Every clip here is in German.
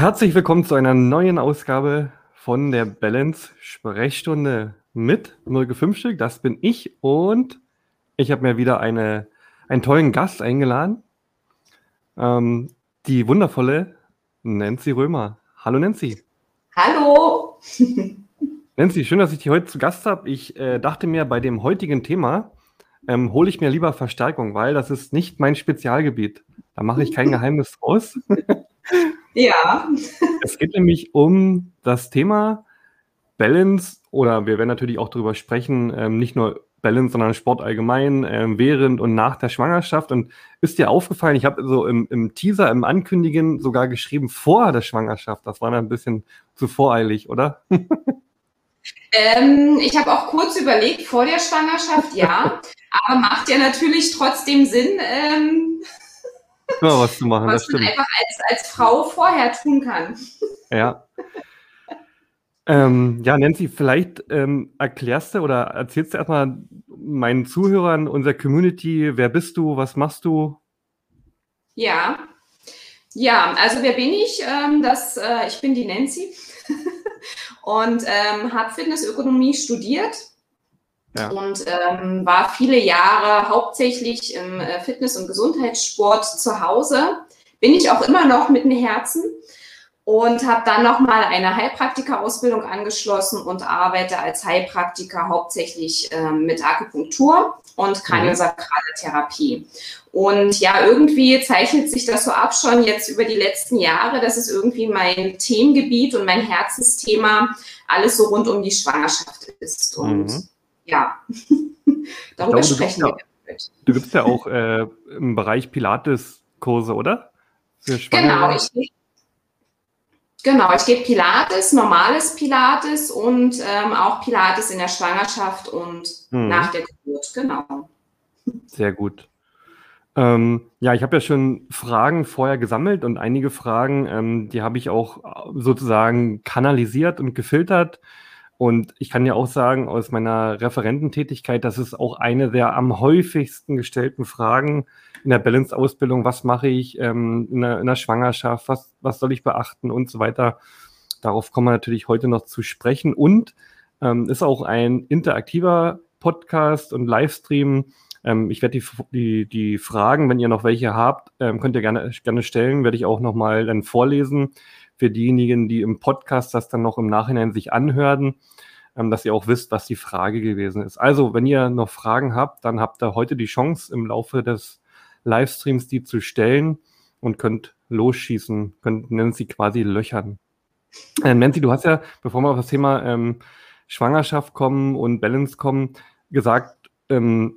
Herzlich willkommen zu einer neuen Ausgabe von der Balance Sprechstunde mit Mirke Fünfstück. Das bin ich und ich habe mir wieder eine, einen tollen Gast eingeladen. Ähm, die wundervolle Nancy Römer. Hallo Nancy. Hallo. Nancy, schön, dass ich dich heute zu Gast habe. Ich äh, dachte mir, bei dem heutigen Thema ähm, hole ich mir lieber Verstärkung, weil das ist nicht mein Spezialgebiet. Da mache ich kein Geheimnis draus. ja. Es geht nämlich um das Thema Balance oder wir werden natürlich auch darüber sprechen, ähm, nicht nur Balance, sondern Sport allgemein, ähm, während und nach der Schwangerschaft. Und ist dir aufgefallen, ich habe so im, im, Teaser, im Ankündigen sogar geschrieben vor der Schwangerschaft. Das war dann ein bisschen zu voreilig, oder? Ähm, ich habe auch kurz überlegt, vor der Schwangerschaft, ja. aber macht ja natürlich trotzdem Sinn, ähm, ja, was zu machen. Was man einfach als, als Frau vorher tun kann. Ja. Ähm, ja, Nancy, vielleicht ähm, erklärst du oder erzählst du erstmal meinen Zuhörern, unserer Community, wer bist du, was machst du? Ja, ja, also wer bin ich? Ähm, das, äh, ich bin die Nancy und ähm, habe Fitnessökonomie studiert ja. und ähm, war viele Jahre hauptsächlich im äh, Fitness- und Gesundheitssport zu Hause. Bin ich auch immer noch mit dem Herzen und habe dann nochmal eine Heilpraktika-Ausbildung angeschlossen und arbeite als Heilpraktiker hauptsächlich ähm, mit Akupunktur und mhm. kraniosakrale Therapie. Und ja, irgendwie zeichnet sich das so ab schon jetzt über die letzten Jahre. Das ist irgendwie mein Themengebiet und mein Herzensthema, alles so rund um die Schwangerschaft ist. Und mhm ja, darüber glaube, sprechen wir. Ja, du gibst ja auch äh, im Bereich Pilates-Kurse, oder? genau, ich, genau, ich gebe Pilates, normales Pilates und ähm, auch Pilates in der Schwangerschaft und mhm. nach der Geburt, genau. Sehr gut. Ähm, ja, ich habe ja schon Fragen vorher gesammelt und einige Fragen, ähm, die habe ich auch sozusagen kanalisiert und gefiltert. Und ich kann ja auch sagen, aus meiner Referententätigkeit, das ist auch eine der am häufigsten gestellten Fragen in der Balance-Ausbildung. Was mache ich ähm, in, der, in, der, Schwangerschaft? Was, was soll ich beachten und so weiter? Darauf kommen wir natürlich heute noch zu sprechen. Und ähm, ist auch ein interaktiver Podcast und Livestream. Ähm, ich werde die, die, die Fragen, wenn ihr noch welche habt, ähm, könnt ihr gerne, gerne stellen, werde ich auch nochmal dann vorlesen für diejenigen, die im Podcast das dann noch im Nachhinein sich anhören, ähm, dass ihr auch wisst, was die Frage gewesen ist. Also, wenn ihr noch Fragen habt, dann habt ihr heute die Chance, im Laufe des Livestreams die zu stellen und könnt losschießen, könnt Nancy quasi löchern. Äh, Nancy, du hast ja, bevor wir auf das Thema ähm, Schwangerschaft kommen und Balance kommen, gesagt, ähm,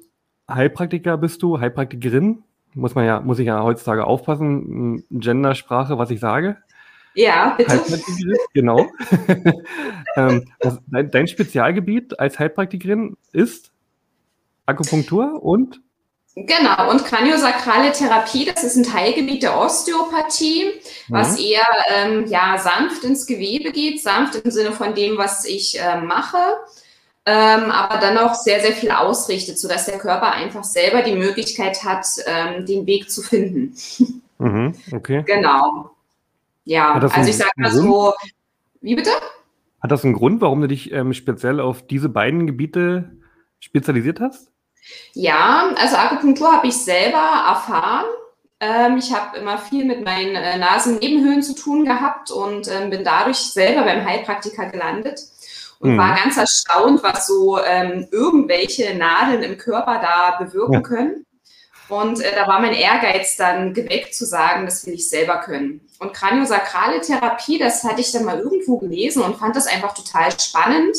Heilpraktiker bist du, Heilpraktikerin. Muss man ja, muss ich ja heutzutage aufpassen, Gendersprache, was ich sage. Ja, bitte. Genau. ähm, dein, dein Spezialgebiet als Heilpraktikerin ist Akupunktur und? Genau, und kraniosakrale Therapie, das ist ein Teilgebiet der Osteopathie, was mhm. eher ähm, ja, sanft ins Gewebe geht, sanft im Sinne von dem, was ich äh, mache, ähm, aber dann auch sehr, sehr viel ausrichtet, sodass der Körper einfach selber die Möglichkeit hat, ähm, den Weg zu finden. Mhm, okay. Genau. Ja, also ich sage mal so, wie bitte? Hat das einen Grund, warum du dich ähm, speziell auf diese beiden Gebiete spezialisiert hast? Ja, also Akupunktur habe ich selber erfahren. Ähm, ich habe immer viel mit meinen äh, Nasennebenhöhlen zu tun gehabt und ähm, bin dadurch selber beim Heilpraktiker gelandet und mhm. war ganz erstaunt, was so ähm, irgendwelche Nadeln im Körper da bewirken ja. können. Und äh, da war mein Ehrgeiz dann geweckt zu sagen, das will ich selber können. Und kraniosakrale Therapie, das hatte ich dann mal irgendwo gelesen und fand das einfach total spannend,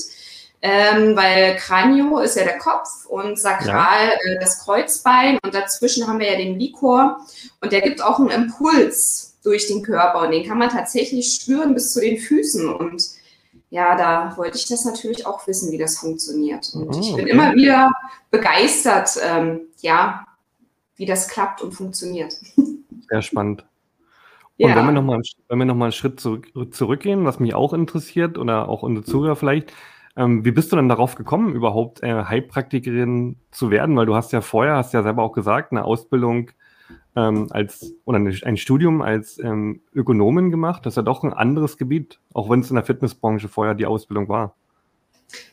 ähm, weil Kranio ist ja der Kopf und sakral ja. äh, das Kreuzbein und dazwischen haben wir ja den Likor und der gibt auch einen Impuls durch den Körper und den kann man tatsächlich spüren bis zu den Füßen und ja, da wollte ich das natürlich auch wissen, wie das funktioniert. Und oh, ich bin okay. immer wieder begeistert, ähm, ja, wie das klappt und funktioniert. Sehr spannend. Und ja. wenn wir nochmal wenn wir noch mal einen Schritt zurück, zurückgehen, was mich auch interessiert oder auch unsere Zuhörer vielleicht, ähm, wie bist du denn darauf gekommen, überhaupt äh, Heilpraktikerin zu werden? Weil du hast ja vorher, hast ja selber auch gesagt, eine Ausbildung ähm, als oder ein Studium als ähm, Ökonomin gemacht. Das ist ja doch ein anderes Gebiet, auch wenn es in der Fitnessbranche vorher die Ausbildung war.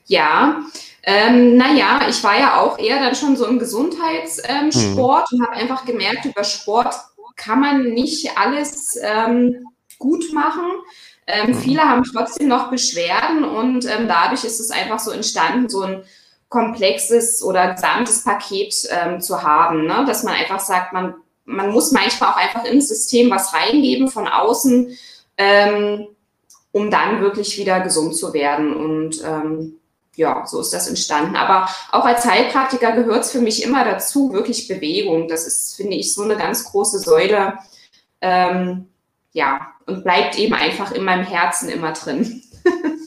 Ja, ähm, naja, ich war ja auch eher dann schon so im Gesundheitssport ähm, mhm. und habe einfach gemerkt, über Sport kann man nicht alles ähm, gut machen. Ähm, mhm. Viele haben trotzdem noch Beschwerden und ähm, dadurch ist es einfach so entstanden, so ein komplexes oder gesamtes Paket ähm, zu haben, ne? dass man einfach sagt, man, man muss manchmal auch einfach ins System was reingeben von außen, ähm, um dann wirklich wieder gesund zu werden. Und ähm, ja, so ist das entstanden. Aber auch als Heilpraktiker gehört es für mich immer dazu, wirklich Bewegung. Das ist, finde ich, so eine ganz große Säule. Ähm, ja, und bleibt eben einfach in meinem Herzen immer drin.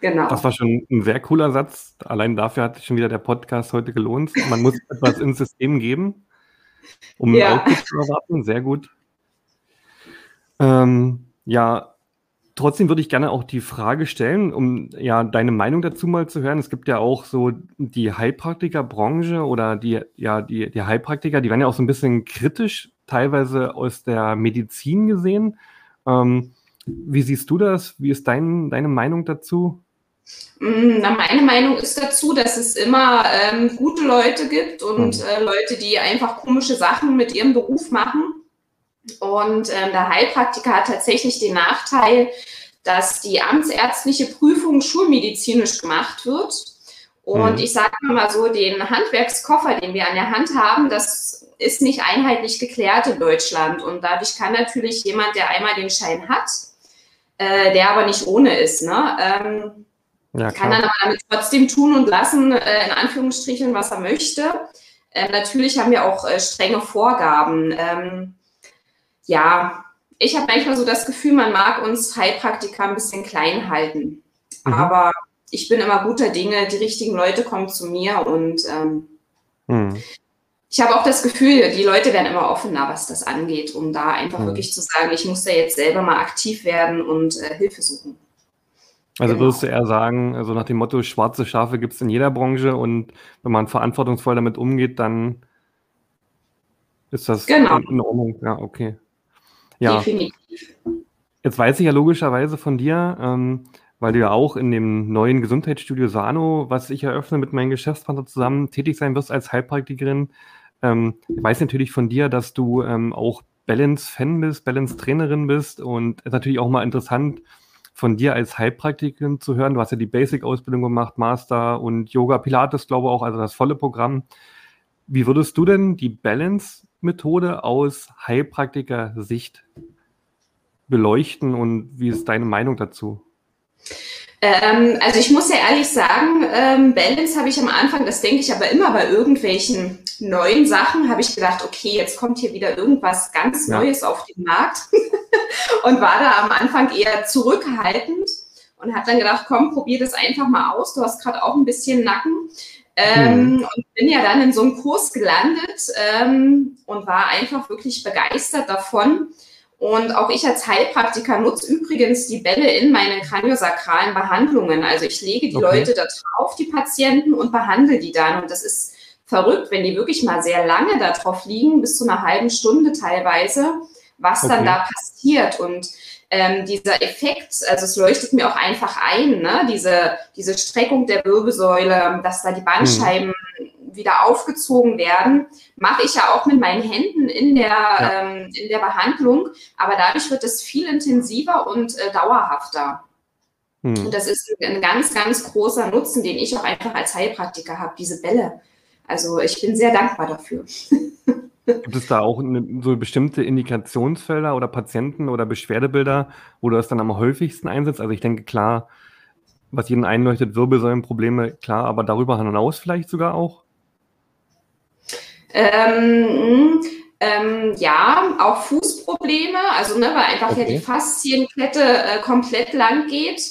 genau. Das war schon ein sehr cooler Satz. Allein dafür hat sich schon wieder der Podcast heute gelohnt. Man muss etwas ins System geben, um ja. Output zu erwarten. Sehr gut. Ähm, ja, Trotzdem würde ich gerne auch die Frage stellen, um ja deine Meinung dazu mal zu hören. Es gibt ja auch so die Heilpraktikerbranche oder die, ja, die, die Heilpraktiker, die werden ja auch so ein bisschen kritisch, teilweise aus der Medizin gesehen. Ähm, wie siehst du das? Wie ist dein, deine Meinung dazu? Mm, na, meine Meinung ist dazu, dass es immer ähm, gute Leute gibt und hm. äh, Leute, die einfach komische Sachen mit ihrem Beruf machen. Und ähm, der Heilpraktiker hat tatsächlich den Nachteil, dass die amtsärztliche Prüfung schulmedizinisch gemacht wird. Und mhm. ich sage mal so, den Handwerkskoffer, den wir an der Hand haben, das ist nicht einheitlich geklärt in Deutschland. Und dadurch kann natürlich jemand, der einmal den Schein hat, äh, der aber nicht ohne ist, ne, ähm, ja, kann dann aber damit trotzdem tun und lassen, äh, in Anführungsstrichen, was er möchte. Äh, natürlich haben wir auch äh, strenge Vorgaben. Ähm, ja, ich habe manchmal so das Gefühl, man mag uns Heilpraktiker ein bisschen klein halten. Mhm. Aber ich bin immer guter Dinge, die richtigen Leute kommen zu mir und ähm, mhm. ich habe auch das Gefühl, die Leute werden immer offener, was das angeht, um da einfach mhm. wirklich zu sagen, ich muss da jetzt selber mal aktiv werden und äh, Hilfe suchen. Also genau. würdest du eher sagen, also nach dem Motto, schwarze Schafe gibt es in jeder Branche und wenn man verantwortungsvoll damit umgeht, dann ist das genau. in Ordnung. Ja, okay. Ja. Definitiv. Jetzt weiß ich ja logischerweise von dir, ähm, weil du ja auch in dem neuen Gesundheitsstudio Sano, was ich eröffne mit meinem Geschäftspartner zusammen, tätig sein wirst als Heilpraktikerin. Ähm, ich weiß natürlich von dir, dass du ähm, auch Balance-Fan bist, Balance-Trainerin bist und es ist natürlich auch mal interessant, von dir als Heilpraktikerin zu hören. Du hast ja die Basic-Ausbildung gemacht, Master und Yoga, Pilates, glaube ich auch, also das volle Programm. Wie würdest du denn die Balance Methode aus Heilpraktiker-Sicht beleuchten und wie ist deine Meinung dazu? Ähm, also ich muss ja ehrlich sagen, ähm, Balance habe ich am Anfang, das denke ich aber immer bei irgendwelchen neuen Sachen, habe ich gedacht, okay, jetzt kommt hier wieder irgendwas ganz ja. Neues auf den Markt und war da am Anfang eher zurückhaltend und habe dann gedacht, komm, probier das einfach mal aus. Du hast gerade auch ein bisschen Nacken. Ähm, mhm. Und bin ja dann in so einem Kurs gelandet ähm, und war einfach wirklich begeistert davon. Und auch ich als Heilpraktiker nutze übrigens die Bälle in meine kraniosakralen Behandlungen. Also ich lege die okay. Leute da drauf, die Patienten, und behandle die dann. Und das ist verrückt, wenn die wirklich mal sehr lange da drauf liegen, bis zu einer halben Stunde teilweise, was okay. dann da passiert. Und ähm, dieser Effekt, also es leuchtet mir auch einfach ein, ne? diese, diese Streckung der Wirbelsäule, dass da die Bandscheiben mhm. wieder aufgezogen werden, mache ich ja auch mit meinen Händen in der, ja. ähm, in der Behandlung, aber dadurch wird es viel intensiver und äh, dauerhafter. Mhm. Und das ist ein ganz, ganz großer Nutzen, den ich auch einfach als Heilpraktiker habe, diese Bälle. Also ich bin sehr dankbar dafür. Gibt es da auch eine, so bestimmte Indikationsfelder oder Patienten oder Beschwerdebilder, wo du das dann am häufigsten einsetzt? Also ich denke, klar, was jeden einleuchtet, Wirbelsäulenprobleme, klar, aber darüber hinaus vielleicht sogar auch? Ähm, ähm, ja, auch Fußprobleme, also ne, weil einfach okay. ja die Faszienkette äh, komplett lang geht,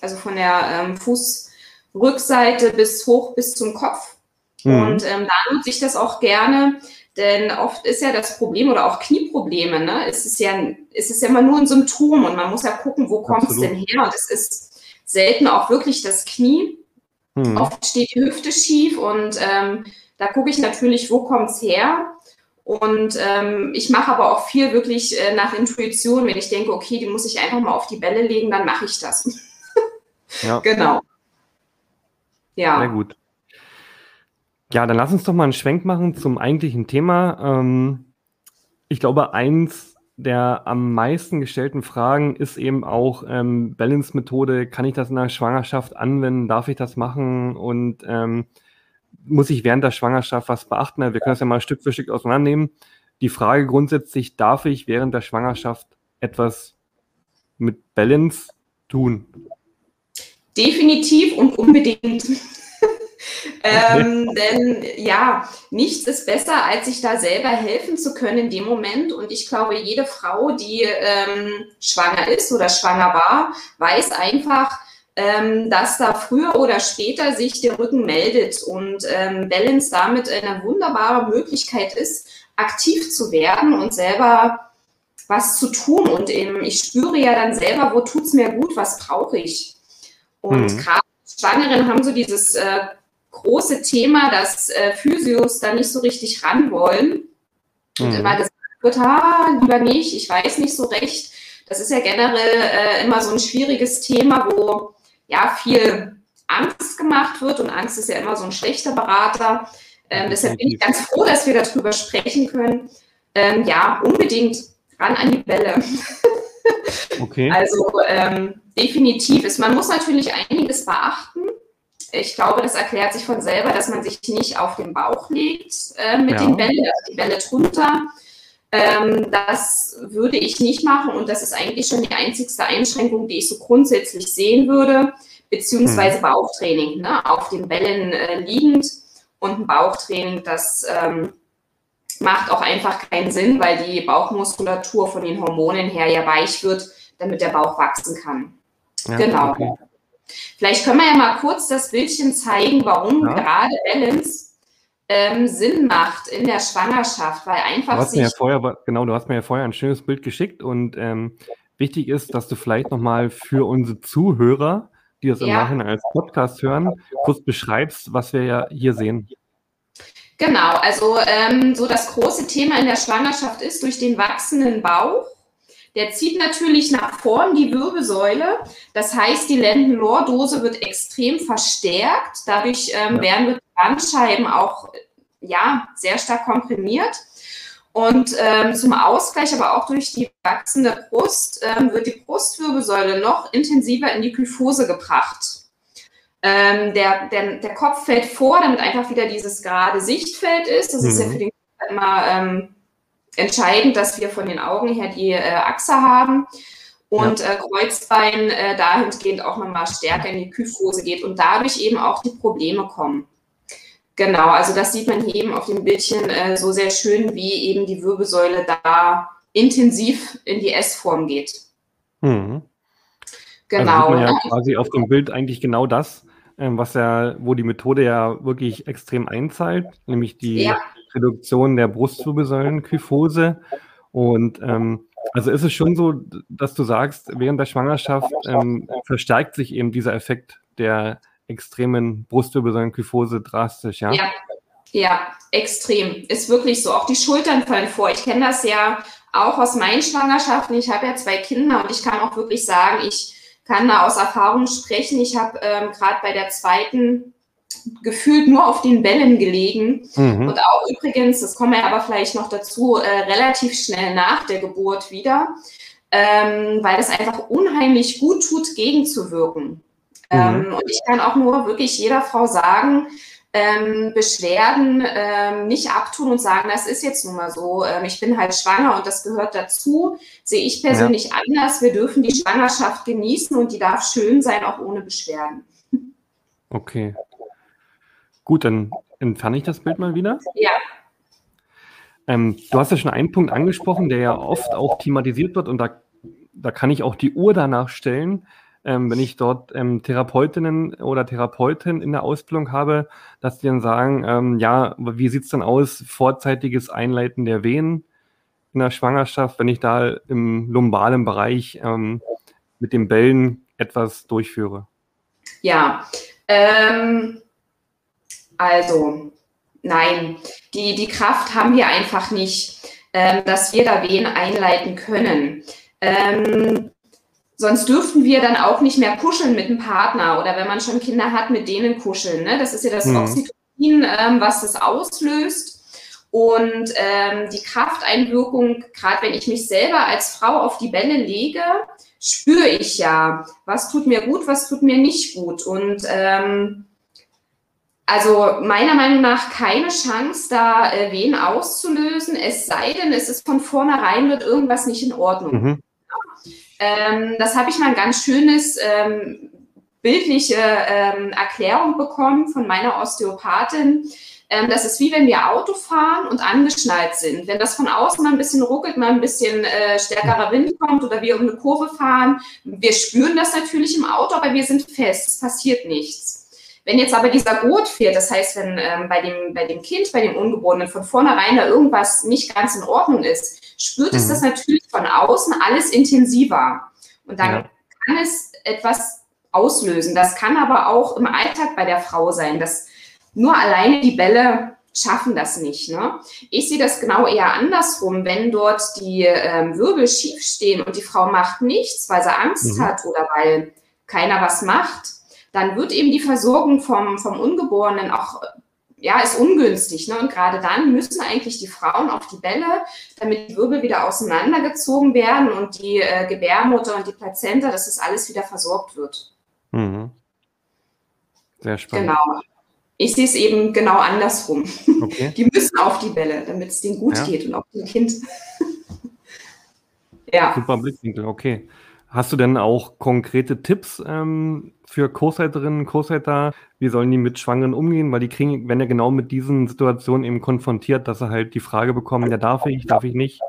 also von der ähm, Fußrückseite bis hoch bis zum Kopf. Mhm. Und ähm, da nutze ich das auch gerne, denn oft ist ja das Problem oder auch Knieprobleme, ne? Es ist ja, es ist ja immer nur ein Symptom und man muss ja gucken, wo kommt es denn her? Und es ist selten auch wirklich das Knie. Hm. Oft steht die Hüfte schief und ähm, da gucke ich natürlich, wo kommt es her? Und ähm, ich mache aber auch viel wirklich äh, nach Intuition. Wenn ich denke, okay, die muss ich einfach mal auf die Bälle legen, dann mache ich das. Ja. genau. Ja. Sehr gut. Ja, dann lass uns doch mal einen Schwenk machen zum eigentlichen Thema. Ähm, ich glaube, eins der am meisten gestellten Fragen ist eben auch ähm, Balance-Methode. Kann ich das in der Schwangerschaft anwenden? Darf ich das machen? Und ähm, muss ich während der Schwangerschaft was beachten? Wir können das ja mal Stück für Stück auseinandernehmen. Die Frage grundsätzlich, darf ich während der Schwangerschaft etwas mit Balance tun? Definitiv und unbedingt. Ähm, denn ja, nichts ist besser, als sich da selber helfen zu können in dem Moment. Und ich glaube, jede Frau, die ähm, schwanger ist oder schwanger war, weiß einfach, ähm, dass da früher oder später sich der Rücken meldet und ähm, Balance damit eine wunderbare Möglichkeit ist, aktiv zu werden und selber was zu tun. Und eben, ich spüre ja dann selber, wo tut es mir gut, was brauche ich. Und mhm. gerade Schwangeren haben so dieses äh, große Thema, dass äh, Physios da nicht so richtig ran wollen und mhm. immer gesagt wird, ah, lieber nicht, ich weiß nicht so recht. Das ist ja generell äh, immer so ein schwieriges Thema, wo ja viel Angst gemacht wird und Angst ist ja immer so ein schlechter Berater. Ähm, deshalb bin ich ganz froh, dass wir darüber sprechen können. Ähm, ja, unbedingt ran an die Bälle. Okay. Also ähm, definitiv ist. Man muss natürlich einiges beachten. Ich glaube, das erklärt sich von selber, dass man sich nicht auf den Bauch legt äh, mit ja. den Bällen, also die Bälle drunter. Ähm, das würde ich nicht machen und das ist eigentlich schon die einzigste Einschränkung, die ich so grundsätzlich sehen würde, beziehungsweise hm. Bauchtraining, ne? auf den Bällen äh, liegend und ein Bauchtraining, das ähm, macht auch einfach keinen Sinn, weil die Bauchmuskulatur von den Hormonen her ja weich wird, damit der Bauch wachsen kann. Ja, genau. Okay. Vielleicht können wir ja mal kurz das Bildchen zeigen, warum ja. gerade Balance ähm, Sinn macht in der Schwangerschaft, weil einfach. Du hast mir ja vorher, genau, du hast mir ja vorher ein schönes Bild geschickt und ähm, wichtig ist, dass du vielleicht nochmal für unsere Zuhörer, die das im ja. Nachhinein als Podcast hören, kurz beschreibst, was wir ja hier sehen. Genau, also ähm, so das große Thema in der Schwangerschaft ist durch den wachsenden Bauch. Der zieht natürlich nach vorn die Wirbelsäule. Das heißt, die Lendenlordose wird extrem verstärkt. Dadurch ähm, ja. werden die Bandscheiben auch ja, sehr stark komprimiert. Und ähm, zum Ausgleich, aber auch durch die wachsende Brust, ähm, wird die Brustwirbelsäule noch intensiver in die Kyphose gebracht. Ähm, der, der, der Kopf fällt vor, damit einfach wieder dieses gerade Sichtfeld ist. Das mhm. ist ja mhm. für den Kopf immer ähm, entscheidend, dass wir von den Augen her die äh, Achse haben und ja. äh, Kreuzbein äh, dahingehend auch nochmal stärker in die Kyphose geht und dadurch eben auch die Probleme kommen. Genau, also das sieht man hier eben auf dem Bildchen äh, so sehr schön, wie eben die Wirbelsäule da intensiv in die S-Form geht. Mhm. Genau. Also sieht man ja quasi auf dem Bild eigentlich genau das, ähm, was ja, wo die Methode ja wirklich extrem einzahlt, nämlich die ja. Reduktion der Brustwirbelsäulenkyphose. Und ähm, also ist es schon so, dass du sagst, während der Schwangerschaft ähm, verstärkt sich eben dieser Effekt der extremen Brustwirbelsäulenkyphose drastisch, ja? Ja, ja, extrem. Ist wirklich so. Auch die Schultern fallen vor. Ich kenne das ja auch aus meinen Schwangerschaften. Ich habe ja zwei Kinder und ich kann auch wirklich sagen, ich kann da aus Erfahrung sprechen. Ich habe ähm, gerade bei der zweiten gefühlt nur auf den Bällen gelegen. Mhm. Und auch übrigens, das kommen wir aber vielleicht noch dazu, äh, relativ schnell nach der Geburt wieder, ähm, weil es einfach unheimlich gut tut, gegenzuwirken. Mhm. Ähm, und ich kann auch nur wirklich jeder Frau sagen, ähm, Beschwerden ähm, nicht abtun und sagen, das ist jetzt nun mal so, ähm, ich bin halt schwanger und das gehört dazu, sehe ich persönlich ja. anders. Wir dürfen die Schwangerschaft genießen und die darf schön sein, auch ohne Beschwerden. Okay. Gut, dann entferne ich das Bild mal wieder. Ja. Ähm, du hast ja schon einen Punkt angesprochen, der ja oft auch thematisiert wird und da, da kann ich auch die Uhr danach stellen ähm, wenn ich dort ähm, Therapeutinnen oder Therapeuten in der Ausbildung habe, dass die dann sagen, ähm, ja, wie sieht es denn aus, vorzeitiges Einleiten der Wehen in der Schwangerschaft, wenn ich da im lumbalen Bereich ähm, mit den Bällen etwas durchführe? Ja, ähm, also nein, die, die Kraft haben wir einfach nicht, ähm, dass wir da Wehen einleiten können. Ähm, sonst dürften wir dann auch nicht mehr kuscheln mit dem Partner oder wenn man schon Kinder hat, mit denen kuscheln. Ne? Das ist ja das mhm. Oxytocin, ähm, was das auslöst. Und ähm, die Krafteinwirkung, gerade wenn ich mich selber als Frau auf die Bälle lege, spüre ich ja, was tut mir gut, was tut mir nicht gut. Und ähm, also meiner Meinung nach keine Chance, da äh, Wehen auszulösen, es sei denn, es ist von vornherein wird irgendwas nicht in Ordnung. Mhm. Ähm, das habe ich mal ein ganz schönes ähm, bildliche ähm, Erklärung bekommen von meiner Osteopathin. Ähm, das ist wie wenn wir Auto fahren und angeschnallt sind. Wenn das von außen mal ein bisschen ruckelt, mal ein bisschen äh, stärkerer Wind kommt oder wir um eine Kurve fahren, wir spüren das natürlich im Auto, aber wir sind fest, es passiert nichts. Wenn jetzt aber dieser Gurt fehlt, das heißt, wenn ähm, bei, dem, bei dem Kind, bei dem Ungeborenen von vornherein da irgendwas nicht ganz in Ordnung ist, spürt mhm. es das natürlich von außen alles intensiver. Und dann ja. kann es etwas auslösen. Das kann aber auch im Alltag bei der Frau sein. dass nur alleine die Bälle schaffen das nicht. Ne? Ich sehe das genau eher andersrum. Wenn dort die ähm, Wirbel schief stehen und die Frau macht nichts, weil sie Angst mhm. hat oder weil keiner was macht, dann wird eben die Versorgung vom, vom Ungeborenen auch ja, ist ungünstig. Ne? Und gerade dann müssen eigentlich die Frauen auf die Bälle, damit die Wirbel wieder auseinandergezogen werden und die äh, Gebärmutter und die Plazenta, dass das alles wieder versorgt wird. Mhm. Sehr spannend. Genau. Ich sehe es eben genau andersrum. Okay. Die müssen auf die Bälle, damit es denen gut ja. geht und auch dem Kind. ja. Super Blickwinkel, okay. Hast du denn auch konkrete Tipps ähm, für Co-Seiterinnen, Co-Seiter? Wie sollen die mit Schwangeren umgehen? Weil die kriegen, wenn ja genau mit diesen Situationen eben konfrontiert, dass sie halt die Frage bekommen, ja, darf ich, darf ich nicht?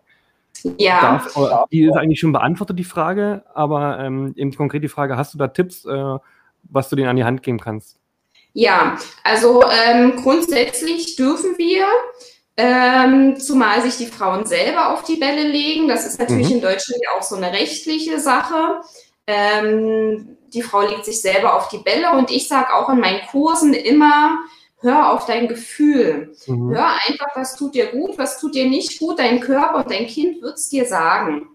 Ja. Darf, äh, die ist eigentlich schon beantwortet, die Frage, aber ähm, eben konkret die Frage, hast du da Tipps, äh, was du denen an die Hand geben kannst? Ja, also ähm, grundsätzlich dürfen wir ähm, zumal sich die Frauen selber auf die Bälle legen. Das ist natürlich mhm. in Deutschland ja auch so eine rechtliche Sache. Ähm, die Frau legt sich selber auf die Bälle und ich sage auch in meinen Kursen immer, hör auf dein Gefühl. Mhm. Hör einfach, was tut dir gut, was tut dir nicht gut. Dein Körper und dein Kind wird es dir sagen.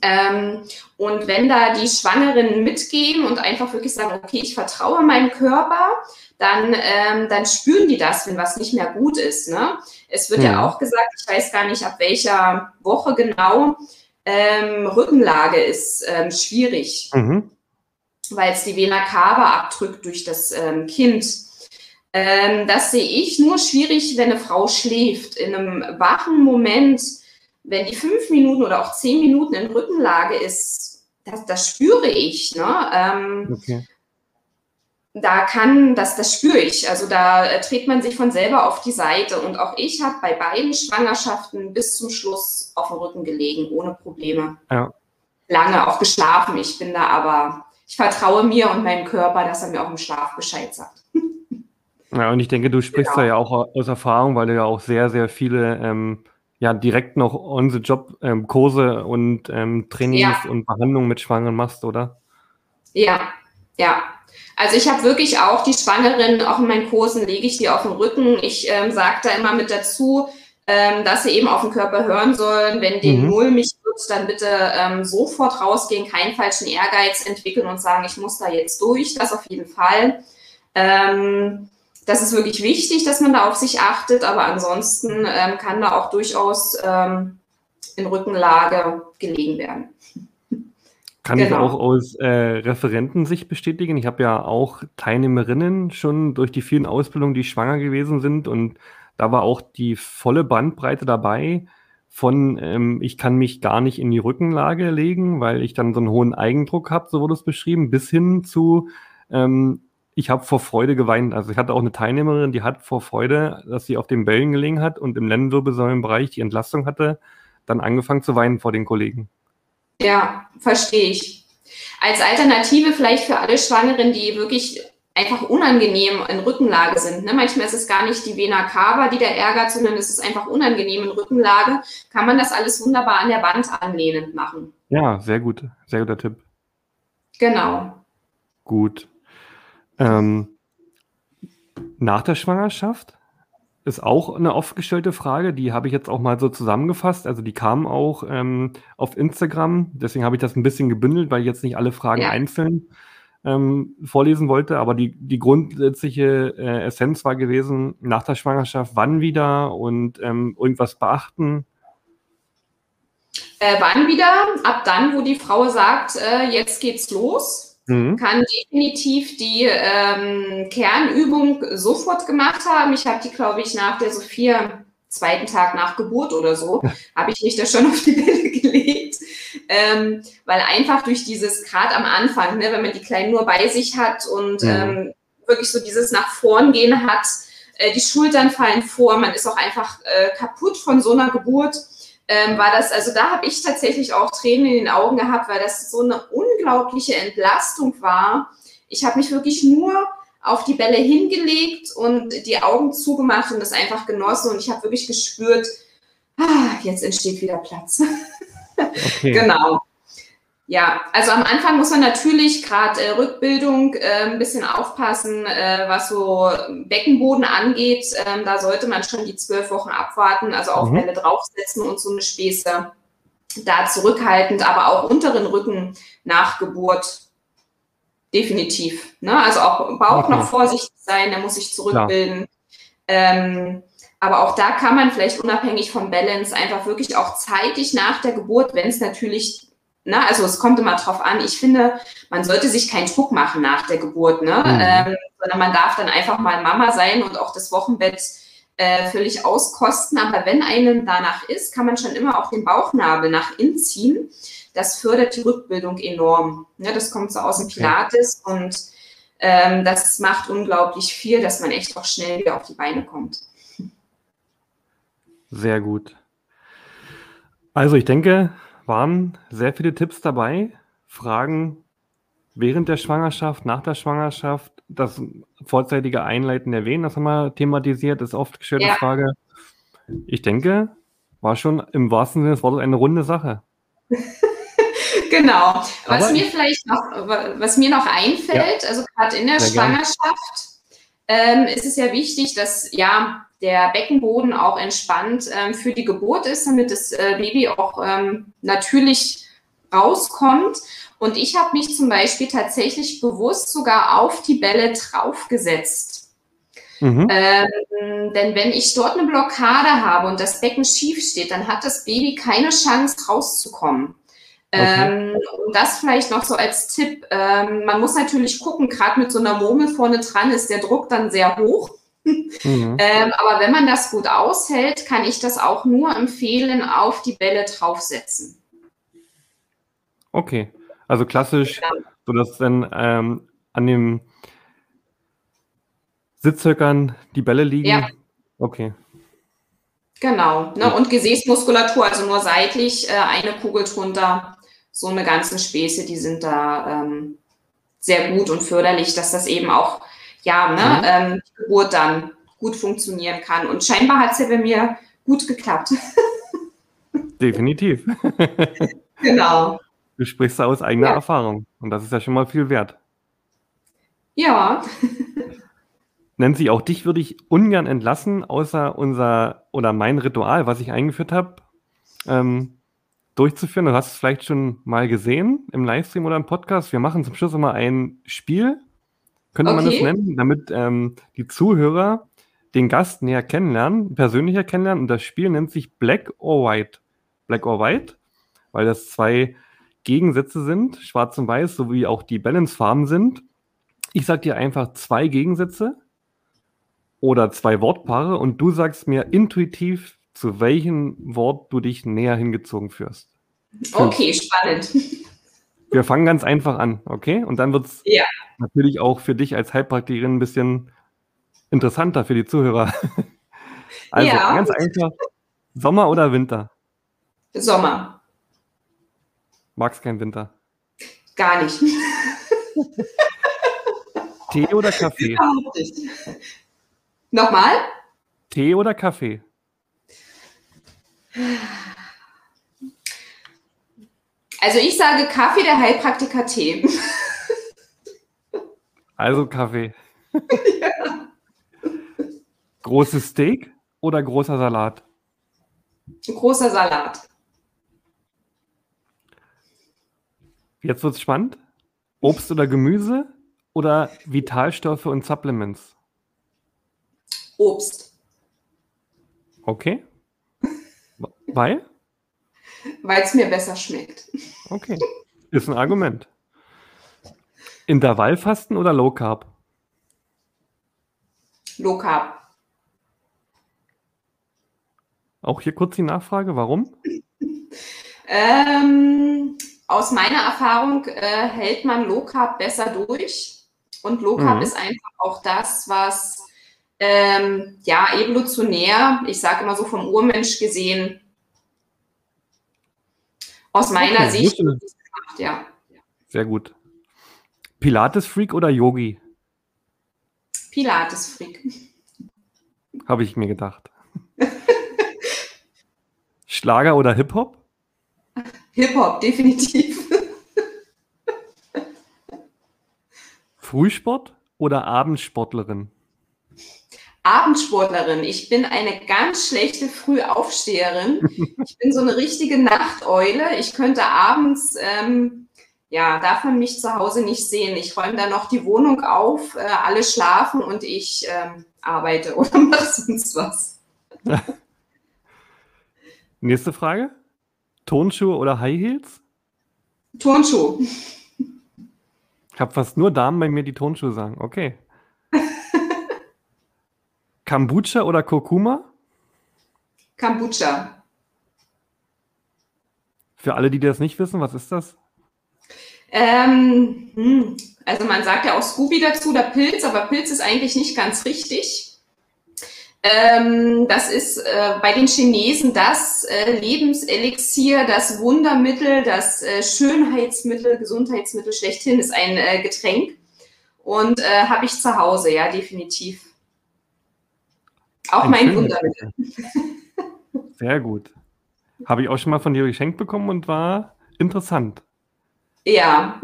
Ähm, und wenn da die Schwangeren mitgehen und einfach wirklich sagen, okay, ich vertraue meinem Körper, dann, ähm, dann spüren die das, wenn was nicht mehr gut ist. Ne? Es wird ja. ja auch gesagt, ich weiß gar nicht, ab welcher Woche genau, ähm, Rückenlage ist ähm, schwierig, mhm. weil es die Vena cava abdrückt durch das ähm, Kind. Ähm, das sehe ich nur schwierig, wenn eine Frau schläft. In einem wachen Moment wenn die fünf Minuten oder auch zehn Minuten in Rückenlage ist, das, das spüre ich. Ne? Ähm, okay. Da kann, das, das spüre ich. Also da äh, trägt man sich von selber auf die Seite. Und auch ich habe bei beiden Schwangerschaften bis zum Schluss auf dem Rücken gelegen, ohne Probleme. Ja. Lange auch geschlafen. Ich bin da aber, ich vertraue mir und meinem Körper, dass er mir auch im Schlaf Bescheid sagt. Ja, und ich denke, du sprichst genau. da ja auch aus Erfahrung, weil du ja auch sehr, sehr viele ähm, ja direkt noch on the job ähm, Kurse und ähm, Trainings ja. und Behandlungen mit Schwangeren machst, oder? Ja, ja. Also ich habe wirklich auch die Schwangeren, auch in meinen Kursen lege ich die auf den Rücken. Ich ähm, sage da immer mit dazu, ähm, dass sie eben auf den Körper hören sollen. Wenn die mhm. mulmig wird, dann bitte ähm, sofort rausgehen, keinen falschen Ehrgeiz entwickeln und sagen, ich muss da jetzt durch. Das auf jeden Fall. Ähm, das ist wirklich wichtig, dass man da auf sich achtet, aber ansonsten ähm, kann da auch durchaus ähm, in Rückenlage gelegen werden. Kann genau. ich auch aus äh, Referentensicht bestätigen. Ich habe ja auch Teilnehmerinnen schon durch die vielen Ausbildungen, die schwanger gewesen sind und da war auch die volle Bandbreite dabei von ähm, ich kann mich gar nicht in die Rückenlage legen, weil ich dann so einen hohen Eigendruck habe, so wurde es beschrieben, bis hin zu ähm, ich habe vor Freude geweint. Also ich hatte auch eine Teilnehmerin, die hat vor Freude, dass sie auf den Bällen gelegen hat und im Lendenwirbelsäulenbereich die Entlastung hatte, dann angefangen zu weinen vor den Kollegen. Ja, verstehe ich. Als Alternative vielleicht für alle Schwangeren, die wirklich einfach unangenehm in Rückenlage sind. Ne? Manchmal ist es gar nicht die Vena cava, die der ärgert, sondern es ist einfach unangenehm in Rückenlage. Kann man das alles wunderbar an der Wand anlehnend machen. Ja, sehr gut. Sehr guter Tipp. Genau. Gut. Ähm, nach der Schwangerschaft, ist auch eine oft gestellte Frage, die habe ich jetzt auch mal so zusammengefasst. Also die kam auch ähm, auf Instagram, deswegen habe ich das ein bisschen gebündelt, weil ich jetzt nicht alle Fragen ja. einzeln ähm, vorlesen wollte. Aber die, die grundsätzliche äh, Essenz war gewesen, nach der Schwangerschaft wann wieder und ähm, irgendwas beachten. Äh, wann wieder? Ab dann, wo die Frau sagt, äh, jetzt geht's los mhm. kann definitiv die ähm, Kernübung sofort gemacht haben. Ich habe die, glaube ich, nach der Sophia zweiten Tag nach Geburt oder so, habe ich mich da schon auf die Bälle gelegt. Ähm, weil einfach durch dieses, gerade am Anfang, ne, wenn man die Kleinen nur bei sich hat und mhm. ähm, wirklich so dieses nach vorn gehen hat, äh, die Schultern fallen vor, man ist auch einfach äh, kaputt von so einer Geburt ähm, war das, also da habe ich tatsächlich auch Tränen in den Augen gehabt, weil das so eine unglaubliche Entlastung war. Ich habe mich wirklich nur auf die Bälle hingelegt und die Augen zugemacht und das einfach genossen und ich habe wirklich gespürt, ah, jetzt entsteht wieder Platz. Okay. genau. Ja, also am Anfang muss man natürlich gerade äh, Rückbildung äh, ein bisschen aufpassen, äh, was so Beckenboden angeht. Ähm, da sollte man schon die zwölf Wochen abwarten, also auf mhm. Bälle draufsetzen und so eine Späße. Da zurückhaltend, aber auch unteren Rücken nach Geburt definitiv. Ne? Also auch Bauch okay. noch vorsichtig sein, der muss sich zurückbilden. Ähm, aber auch da kann man vielleicht unabhängig vom Balance einfach wirklich auch zeitig nach der Geburt, wenn es natürlich Ne? Also es kommt immer drauf an. Ich finde, man sollte sich keinen Druck machen nach der Geburt, ne? Mhm. Ähm, sondern man darf dann einfach mal Mama sein und auch das Wochenbett äh, völlig auskosten. Aber wenn einem danach ist, kann man schon immer auch den Bauchnabel nach innen ziehen. Das fördert die Rückbildung enorm. Ne? Das kommt so aus dem Pilates okay. und ähm, das macht unglaublich viel, dass man echt auch schnell wieder auf die Beine kommt. Sehr gut. Also ich denke, waren sehr viele Tipps dabei. Fragen während der Schwangerschaft, nach der Schwangerschaft, das vorzeitige Einleiten der Wehen, das haben wir thematisiert, ist oft gestellte ja. Frage. Ich denke, war schon im wahrsten Sinne des Wortes eine runde Sache. genau. Was Aber mir vielleicht noch, was mir noch einfällt, ja. also gerade in der Schwangerschaft, ähm, ist es ja wichtig, dass ja der Beckenboden auch entspannt ähm, für die Geburt ist, damit das äh, Baby auch ähm, natürlich rauskommt. Und ich habe mich zum Beispiel tatsächlich bewusst sogar auf die Bälle draufgesetzt. Mhm. Ähm, denn wenn ich dort eine Blockade habe und das Becken schief steht, dann hat das Baby keine Chance rauszukommen. Okay. Ähm, und das vielleicht noch so als Tipp. Ähm, man muss natürlich gucken, gerade mit so einer Murmel vorne dran ist der Druck dann sehr hoch. Mhm. ähm, aber wenn man das gut aushält, kann ich das auch nur empfehlen, auf die Bälle draufsetzen. Okay, also klassisch, ja. Genau. sodass dann ähm, an den Sitzhöckern die Bälle liegen. Ja. Okay. Genau. Ne? Und Gesäßmuskulatur, also nur seitlich, äh, eine Kugel drunter, so eine ganzen Späße, die sind da ähm, sehr gut und förderlich, dass das eben auch ja, ne, mhm. ähm, die Geburt dann gut funktionieren kann. Und scheinbar hat es ja bei mir gut geklappt. Definitiv. genau. Du sprichst aus eigener ja. Erfahrung und das ist ja schon mal viel wert. Ja. Nancy, auch dich würde ich ungern entlassen, außer unser oder mein Ritual, was ich eingeführt habe, ähm, durchzuführen. Du hast es vielleicht schon mal gesehen im Livestream oder im Podcast. Wir machen zum Schluss immer ein Spiel könnte okay. man das nennen, damit ähm, die Zuhörer den Gast näher kennenlernen, persönlicher kennenlernen. Und das Spiel nennt sich Black or White. Black or White, weil das zwei Gegensätze sind, schwarz und weiß, sowie auch die Balance-Farben sind. Ich sage dir einfach zwei Gegensätze oder zwei Wortpaare und du sagst mir intuitiv, zu welchem Wort du dich näher hingezogen führst. Okay, spannend. Wir fangen ganz einfach an, okay? Und dann wird es ja. natürlich auch für dich als Heilpraktikerin ein bisschen interessanter für die Zuhörer. Also ja. ganz einfach, Sommer oder Winter? Sommer. Magst kein Winter? Gar nicht. Tee oder Kaffee? Überhaupt nicht. Nochmal? Tee oder Kaffee? Also ich sage Kaffee, der Heilpraktiker Tee. Also Kaffee. Ja. Großes Steak oder großer Salat? Großer Salat. Jetzt wird es spannend. Obst oder Gemüse oder Vitalstoffe und Supplements? Obst. Okay. Weil? Weil es mir besser schmeckt. Okay. Ist ein Argument. Intervallfasten oder Low Carb? Low Carb. Auch hier kurz die Nachfrage, warum? Ähm, aus meiner Erfahrung äh, hält man Low Carb besser durch. Und Low Carb mhm. ist einfach auch das, was ähm, ja evolutionär, ich sage immer so vom Urmensch gesehen, aus meiner okay, Sicht gemacht, ja. Sehr gut. Pilates-Freak oder Yogi? Pilates-Freak. Habe ich mir gedacht. Schlager oder Hip-Hop? Hip-Hop, definitiv. Frühsport oder Abendsportlerin? Abendsportlerin. Ich bin eine ganz schlechte Frühaufsteherin. Ich bin so eine richtige Nachteule. Ich könnte abends, ähm, ja, darf man mich zu Hause nicht sehen. Ich räume dann noch die Wohnung auf, äh, alle schlafen und ich ähm, arbeite oder mache sonst was. Nächste Frage. Turnschuhe oder High Heels? Turnschuhe. Ich habe fast nur Damen bei mir, die Turnschuhe sagen. Okay. Kombucha oder Kurkuma? Kombucha. Für alle, die das nicht wissen, was ist das? Ähm, hm, also man sagt ja auch Scooby dazu, der Pilz, aber Pilz ist eigentlich nicht ganz richtig. Ähm, das ist äh, bei den Chinesen das äh, Lebenselixier, das Wundermittel, das äh, Schönheitsmittel, Gesundheitsmittel schlechthin ist ein äh, Getränk. Und äh, habe ich zu Hause, ja, definitiv. Auch ein mein Wundermittel. Sehr gut. Habe ich auch schon mal von dir geschenkt bekommen und war interessant. Ja.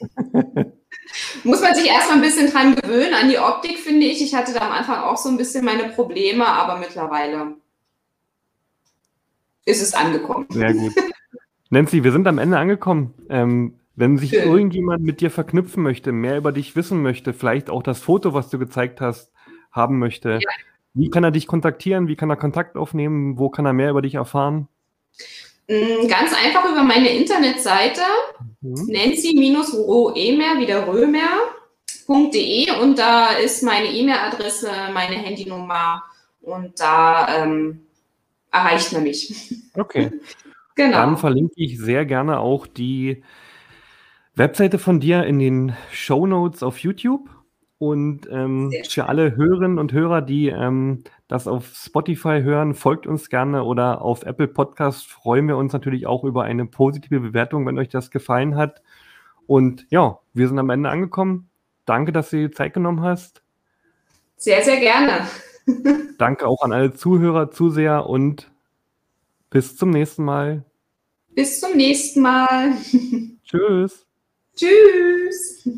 Muss man sich erstmal ein bisschen dran gewöhnen, an die Optik, finde ich. Ich hatte da am Anfang auch so ein bisschen meine Probleme, aber mittlerweile ist es angekommen. Sehr gut. Nancy, wir sind am Ende angekommen. Ähm, wenn sich Schön. irgendjemand mit dir verknüpfen möchte, mehr über dich wissen möchte, vielleicht auch das Foto, was du gezeigt hast, haben möchte, ja. Wie kann er dich kontaktieren? Wie kann er Kontakt aufnehmen? Wo kann er mehr über dich erfahren? Mm, ganz einfach über meine Internetseite mhm. nancy-roemer, wieder römer.de und da ist meine E-Mail-Adresse, meine Handynummer und da ähm, erreicht man mich. Okay. genau. Dann verlinke ich sehr gerne auch die Webseite von dir in den Show Notes auf YouTube. Und ähm, für alle Hörerinnen und Hörer, die ähm, das auf Spotify hören, folgt uns gerne oder auf Apple Podcast freuen wir uns natürlich auch über eine positive Bewertung, wenn euch das gefallen hat. Und ja, wir sind am Ende angekommen. Danke, dass du dir Zeit genommen hast. Sehr, sehr gerne. Danke auch an alle Zuhörer, Zuseher und bis zum nächsten Mal. Bis zum nächsten Mal. Tschüss. Tschüss.